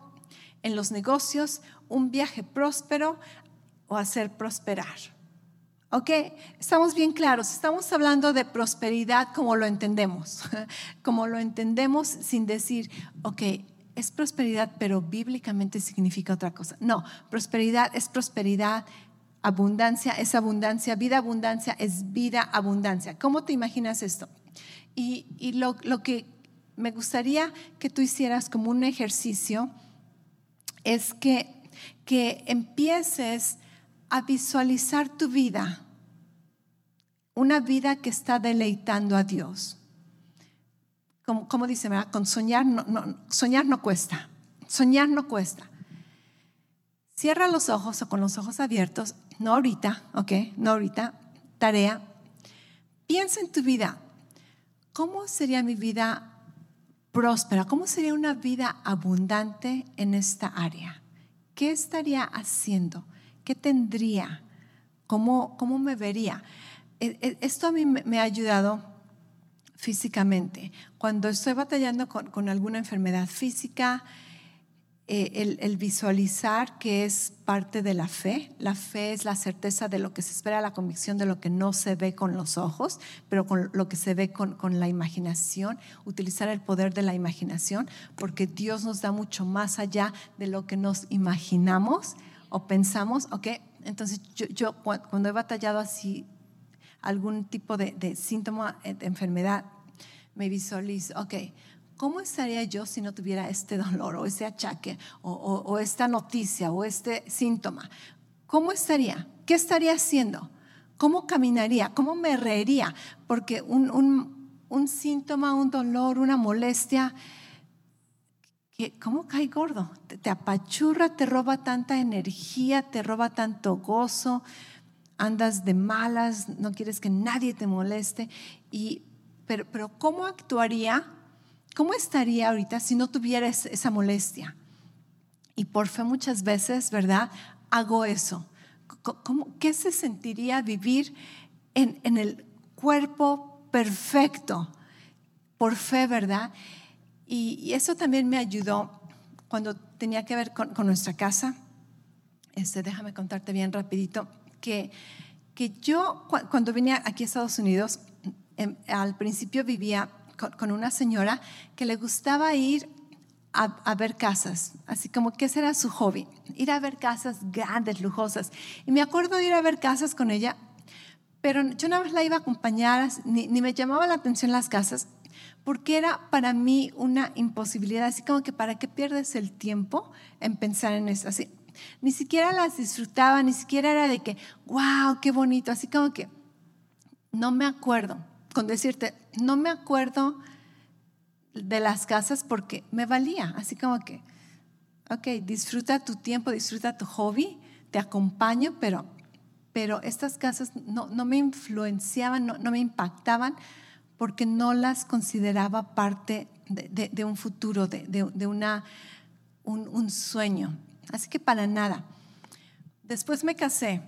en los negocios, un viaje próspero o hacer prosperar. ¿Ok? Estamos bien claros, estamos hablando de prosperidad como lo entendemos, como lo entendemos sin decir, ok, es prosperidad, pero bíblicamente significa otra cosa. No, prosperidad es prosperidad, abundancia es abundancia, vida abundancia es vida abundancia. ¿Cómo te imaginas esto? Y, lo, que me gustaría que tú hicieras como un ejercicio es que, que empieces a visualizar tu vida, una vida que está deleitando a Dios. Como, dice, ¿verdad? Con soñar no, no- soñar no cuesta, soñar no cuesta. Cierra los ojos o con los ojos abiertos, no ahorita, ¿ok? No ahorita, tarea. Piensa en tu vida. ¿Cómo sería mi vida próspera? ¿Cómo sería una vida abundante en esta área? ¿Qué estaría haciendo? ¿Qué tendría? ¿Cómo, cómo me vería? E- e- Esto a mí me ha ayudado físicamente. Cuando estoy batallando con, con alguna enfermedad física, eh, el, visualizar que es parte de la fe. La fe es la certeza de lo que se espera, la convicción de lo que no se ve con los ojos, pero con lo que se ve con, la imaginación. Utilizar el poder de la imaginación, porque Dios nos da mucho más allá de lo que nos imaginamos o pensamos. ¿ok? Entonces, yo, yo cu- cuando he batallado así algún tipo de, de síntoma eh, de enfermedad, me visualizo, ok, ¿cómo estaría yo si no tuviera este dolor o ese achaque o, esta noticia o este síntoma? ¿Cómo estaría? ¿Qué estaría haciendo? ¿Cómo caminaría? ¿Cómo me reiría? Porque un, síntoma, un dolor, una molestia, ¿cómo cae gordo? Te, te apachurra, te roba tanta energía, te roba tanto gozo, andas de malas, no quieres que nadie te moleste. Y, pero, pero ¿cómo actuaría? ¿Cómo estaría ahorita si no tuviera es- esa molestia? Y por fe muchas veces, ¿verdad? Hago eso. ¿Cómo, ¿Qué se sentiría vivir en, en el cuerpo perfecto, por fe, ¿verdad? Y, eso también me ayudó cuando tenía que ver con, nuestra casa. Este, déjame contarte bien rapidito, que, que yo cuando vine aquí a Estados Unidos, em, al principio vivía con, una señora que le gustaba ir a, ver casas, así como que ese era su hobby, ir a ver casas grandes, lujosas. Y me acuerdo de ir a ver casas con ella, pero yo una vez la iba a acompañar, ni, ni me llamaba la atención las casas, porque era para mí una imposibilidad, así como que para qué pierdes el tiempo en pensar en eso, así. Ni siquiera las disfrutaba, ni siquiera era de que, wow, qué bonito, así como que no me acuerdo, con decirte, no me acuerdo de las casas porque me valía, así como que, ok, disfruta tu tiempo, disfruta tu hobby, te acompaño, pero, pero estas casas no, me influenciaban, no, me impactaban porque no las consideraba parte de, un futuro, de, una, un, sueño. Así que para nada. Después me casé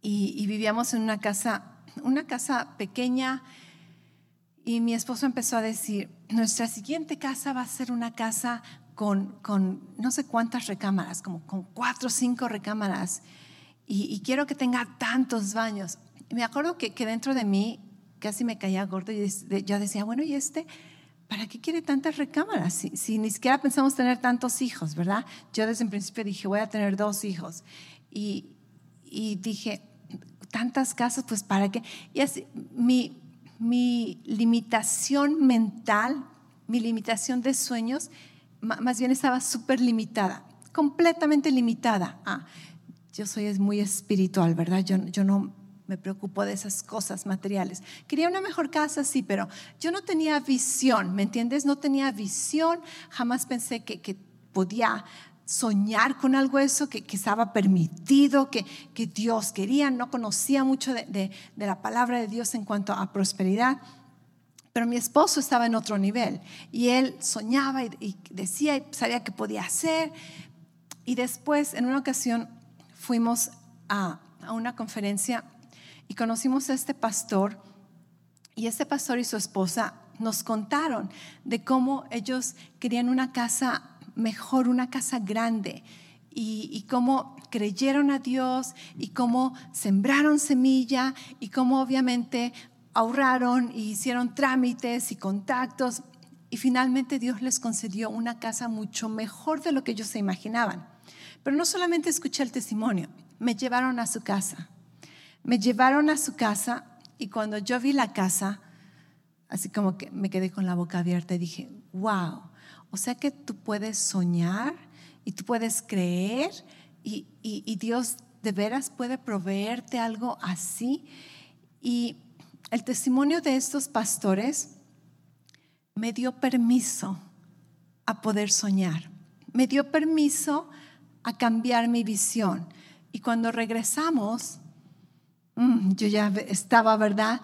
y vivíamos en una casa, una casa pequeña y mi esposo empezó a decir, nuestra siguiente casa va a ser una casa con, con no sé cuántas recámaras, como con cuatro o cinco recámaras, y, quiero que tenga tantos baños. Me acuerdo que, que, dentro de mí casi me caía gordo y yo decía, bueno, ¿y este? ¿Para qué quiere tantas recámaras? Si, si, ni siquiera pensamos tener tantos hijos, ¿verdad? Yo desde el principio dije, voy a tener dos hijos. Y, y dije, tantas casas, pues ¿para qué? Y así, mi, mi limitación mental, mi limitación de sueños, más bien estaba súper limitada, completamente limitada. Ah, yo soy muy espiritual, ¿verdad? Yo, yo no me preocupo de esas cosas materiales. Quería una mejor casa, sí, pero yo no tenía visión, ¿me entiendes? No tenía visión, jamás pensé que, que podía soñar con algo eso que, que estaba permitido, que, que, Dios quería. No conocía mucho de, de, la palabra de Dios en cuanto a prosperidad. Pero mi esposo estaba en otro nivel y él soñaba y, decía y sabía que podía hacer. Y después, en una ocasión, fuimos a, a una conferencia y conocimos a este pastor. Y este pastor y su esposa nos contaron de cómo ellos querían una casa mejor una casa grande y, cómo creyeron a Dios y cómo sembraron semilla y cómo obviamente ahorraron y hicieron trámites y contactos y finalmente Dios les concedió una casa mucho mejor de lo que ellos se imaginaban. Pero no solamente escuché el testimonio, me llevaron a su casa. Me llevaron a su casa y cuando yo vi la casa, así como que me quedé con la boca abierta y dije, wow, o sea que tú puedes soñar y tú puedes creer y, Dios de veras puede proveerte algo así. Y el testimonio de estos pastores me dio permiso a poder soñar, me dio permiso a cambiar mi visión. Y cuando regresamos, mm, yo ya estaba, ¿verdad?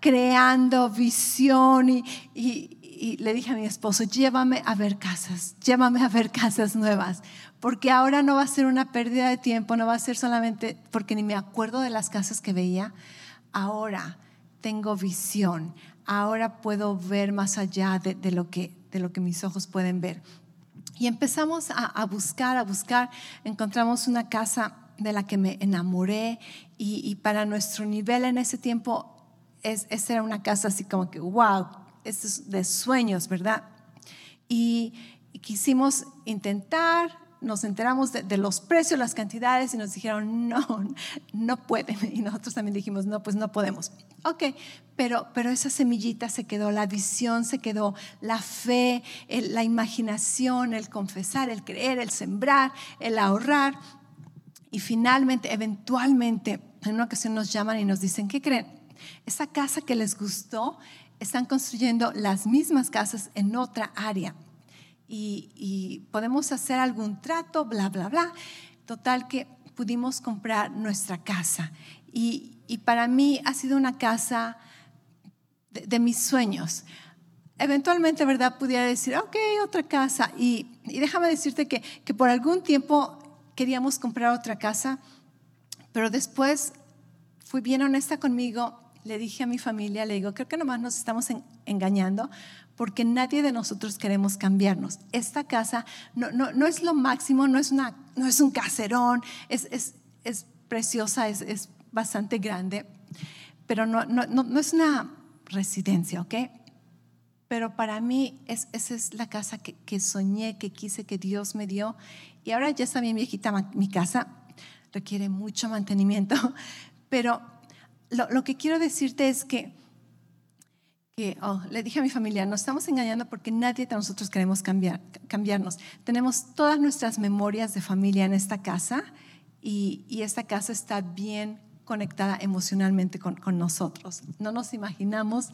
Creando visión y, y le dije a mi esposo, llévame a ver casas, llévame a ver casas nuevas, porque ahora no va a ser una pérdida de tiempo, no va a ser solamente porque ni me acuerdo de las casas que veía, ahora tengo visión, ahora puedo ver más allá de, lo, que, de lo que mis ojos pueden ver. Y empezamos a, buscar, a buscar, encontramos una casa de la que me enamoré y, para nuestro nivel en ese tiempo, es, esa era una casa así como que, wow, de sueños, ¿verdad? Y, quisimos intentar, nos enteramos de, los precios, las cantidades y nos dijeron, no, no pueden. Y nosotros también dijimos, no, pues no podemos. Ok, pero, pero esa semillita se quedó, la visión se quedó, la fe, la imaginación, el confesar, el creer, el sembrar, el ahorrar. Y finalmente, eventualmente, en una ocasión nos llaman y nos dicen, ¿qué creen? Esa casa que les gustó están construyendo las mismas casas en otra área y, podemos hacer algún trato, bla, bla, bla. Total que pudimos comprar nuestra casa y, para mí ha sido una casa de, mis sueños. Eventualmente, ¿verdad? Pudiera decir, ok, otra casa. Y, déjame decirte que, que por algún tiempo queríamos comprar otra casa, pero después fui bien honesta conmigo le dije a mi familia, le digo, creo que nomás nos estamos engañando porque nadie de nosotros queremos cambiarnos. Esta casa no, no, no es lo máximo, no es, una, no es un caserón, es, es, es preciosa, es, es, bastante grande, pero no, no, no, es una residencia, ¿ok? Pero para mí es, esa es la casa que, que, soñé, que quise, que Dios me dio. Y ahora ya está bien viejita mi casa, requiere mucho mantenimiento, pero lo, que quiero decirte es que oh, le dije a mi familia, nos estamos engañando porque nadie de nosotros queremos cambiar, cambiarnos. Tenemos todas nuestras memorias de familia en esta casa y, esta casa está bien conectada emocionalmente con, con, nosotros. No nos imaginamos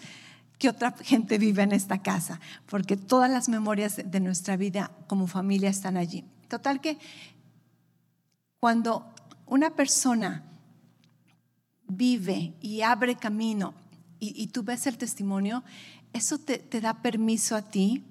que otra gente vive en esta casa, porque todas las memorias de nuestra vida como familia están allí. Total que cuando una persona vive y abre camino y, tú ves el testimonio, eso te, te, da permiso a ti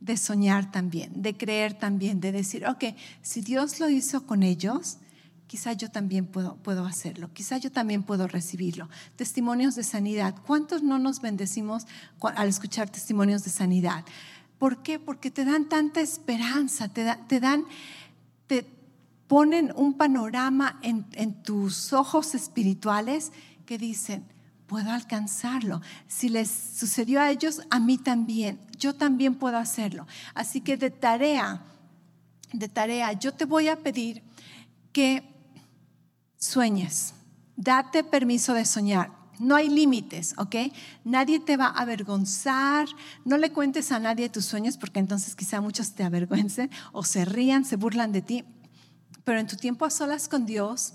de soñar también, de creer también, de decir, ok, si Dios lo hizo con ellos, quizá yo también puedo, puedo hacerlo, quizá yo también puedo recibirlo. Testimonios de sanidad. ¿Cuántos no nos bendecimos al escuchar testimonios de sanidad? ¿Por qué? Porque te dan tanta esperanza, te, te dan, ponen un panorama en, tus ojos espirituales que dicen, puedo alcanzarlo. Si les sucedió a ellos, a mí también. Yo también puedo hacerlo. Así que de tarea, de tarea, yo te voy a pedir que sueñes. Date permiso de soñar. No hay límites, ¿ok? Nadie te va a avergonzar. No le cuentes a nadie tus sueños porque entonces quizá muchos te avergüencen o se rían, se burlan de ti. Pero en tu tiempo a solas con Dios,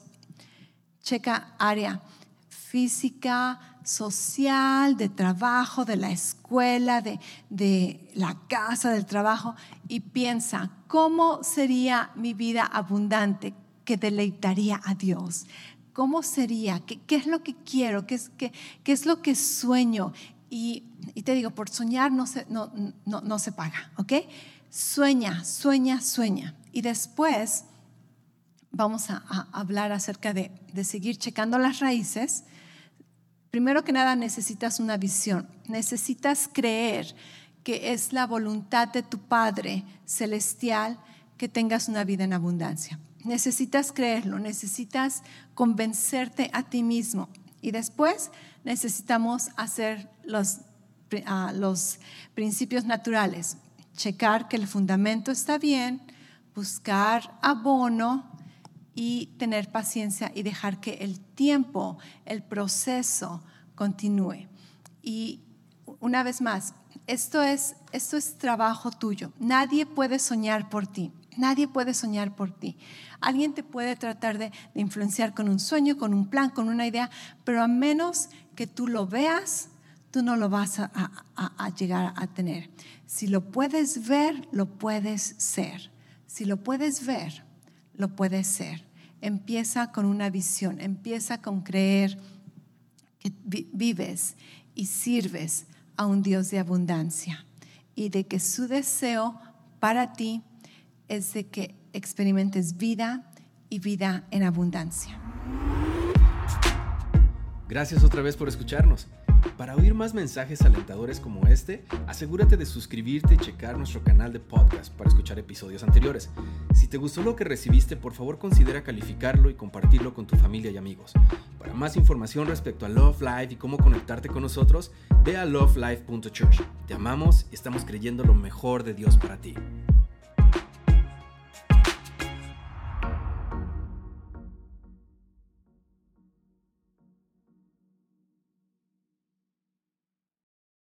checa área física, social, de trabajo, de la escuela, de, de, la casa, del trabajo, y piensa, ¿cómo sería mi vida abundante que deleitaría a Dios? ¿Cómo sería? ¿Qué, qué es lo que quiero? ¿Qué es, qué, qué es lo que sueño? Y, y, te digo, por soñar no se, no, no, no se paga, ¿ok? Sueña, sueña, sueña. Y después vamos a, a hablar acerca de, de seguir checando las raíces Primero que nada necesitas una visión, necesitas creer que es la voluntad de tu Padre celestial que tengas una vida en abundancia. Necesitas creerlo, necesitas convencerte a ti mismo. Y después necesitamos hacer los, ah, los principios naturales, checar que el fundamento está bien, buscar abono, y tener paciencia y dejar que el tiempo, el proceso continúe. Y una vez más, esto es, esto es trabajo tuyo. Nadie puede soñar por ti. Nadie puede soñar por ti. Alguien te puede tratar de, influenciar con un sueño, con un plan, con una idea, pero a menos que tú lo veas, tú no lo vas a, a llegar a tener. Si lo puedes ver, lo puedes ser. Si lo puedes ver, lo puedes ser. Empieza con una visión, empieza con creer que vives y sirves a un Dios de abundancia y de que su deseo para ti es de que experimentes vida y vida en abundancia. Gracias otra vez por escucharnos. Para oír más mensajes alentadores como este, asegúrate de suscribirte y checar nuestro canal de podcast para escuchar episodios anteriores. Si te gustó lo que recibiste, por favor considera calificarlo y compartirlo con tu familia y amigos. Para más información respecto a Love Life y cómo conectarte con nosotros, ve a lovelife.church. Te amamos y estamos creyendo lo mejor de Dios para ti.